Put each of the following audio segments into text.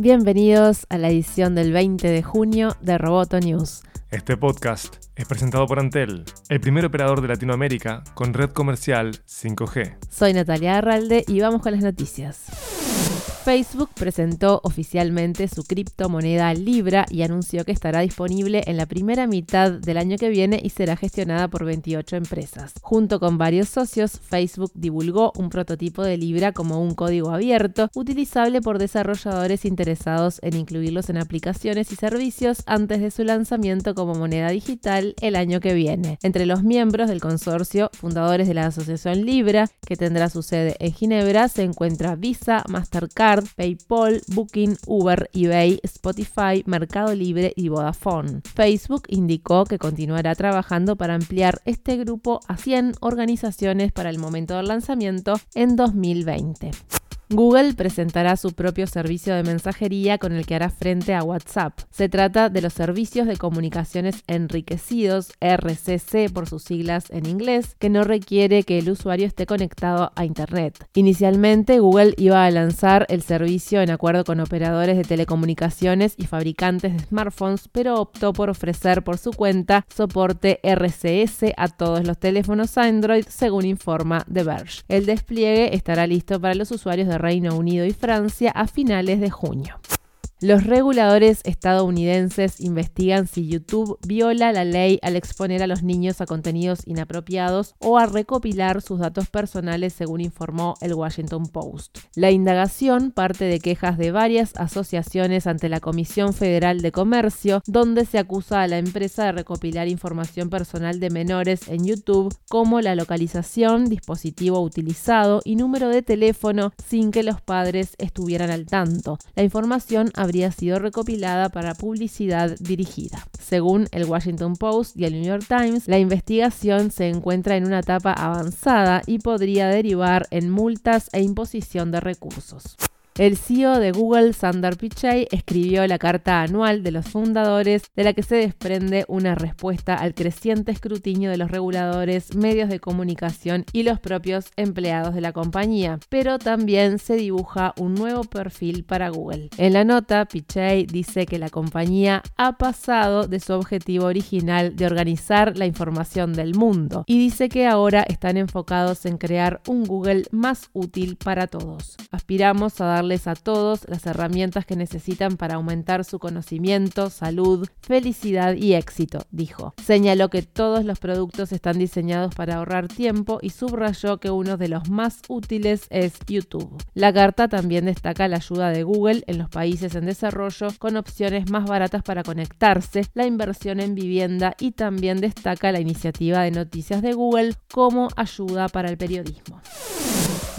Bienvenidos a la edición del 20 de junio de Roboto News. Este podcast es presentado por Antel, el primer operador de Latinoamérica con red comercial 5G. Soy Natalia Arralde y vamos con las noticias. Facebook presentó oficialmente su criptomoneda Libra y anunció que estará disponible en la primera mitad del año que viene y será gestionada por 28 empresas. Junto con varios socios, Facebook divulgó un prototipo de Libra como un código abierto, utilizable por desarrolladores interesados en incluirlos en aplicaciones y servicios antes de su lanzamiento como moneda digital el año que viene. Entre los miembros del consorcio, fundadores de la asociación Libra, que tendrá su sede en Ginebra, se encuentra Visa, Mastercard, PayPal, Booking, Uber, eBay, Spotify, Mercado Libre y Vodafone. Facebook indicó que continuará trabajando para ampliar este grupo a 100 organizaciones para el momento del lanzamiento en 2020. Google presentará su propio servicio de mensajería con el que hará frente a WhatsApp. Se trata de los servicios de comunicaciones enriquecidos, RCC por sus siglas en inglés, que no requiere que el usuario esté conectado a Internet. Inicialmente, Google iba a lanzar el servicio en acuerdo con operadores de telecomunicaciones y fabricantes de smartphones, pero optó por ofrecer por su cuenta soporte RCS a todos los teléfonos Android, según informa The Verge. El despliegue estará listo para los usuarios de Reino Unido y Francia a finales de junio. Los reguladores estadounidenses investigan si YouTube viola la ley al exponer a los niños a contenidos inapropiados o a recopilar sus datos personales, según informó el Washington Post. La indagación parte de quejas de varias asociaciones ante la Comisión Federal de Comercio, donde se acusa a la empresa de recopilar información personal de menores en YouTube, como la localización, dispositivo utilizado y número de teléfono, sin que los padres estuvieran al tanto. La información habría sido recopilada para publicidad dirigida. Según el Washington Post y el New York Times, la investigación se encuentra en una etapa avanzada y podría derivar en multas e imposición de recursos. El CEO de Google, Sundar Pichai, escribió la carta anual de los fundadores de la que se desprende una respuesta al creciente escrutinio de los reguladores, medios de comunicación y los propios empleados de la compañía, pero también se dibuja un nuevo perfil para Google. En la nota, Pichai dice que la compañía ha pasado de su objetivo original de organizar la información del mundo y dice que ahora están enfocados en crear un Google más útil para todos. Aspiramos a darle a todos las herramientas que necesitan para aumentar su conocimiento, salud, felicidad y éxito, dijo. Señaló que todos los productos están diseñados para ahorrar tiempo y subrayó que uno de los más útiles es YouTube. La carta también destaca la ayuda de Google en los países en desarrollo con opciones más baratas para conectarse, la inversión en vivienda y también destaca la iniciativa de noticias de Google como ayuda para el periodismo.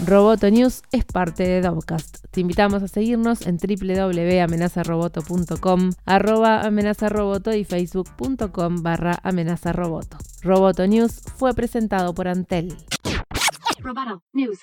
Roboto News es parte de Dovcast. Te invitamos a seguirnos en www.amenazaroboto.com, arroba amenazaroboto y facebook.com barra amenazaroboto. Roboto News fue presentado por Antel. Roboto News.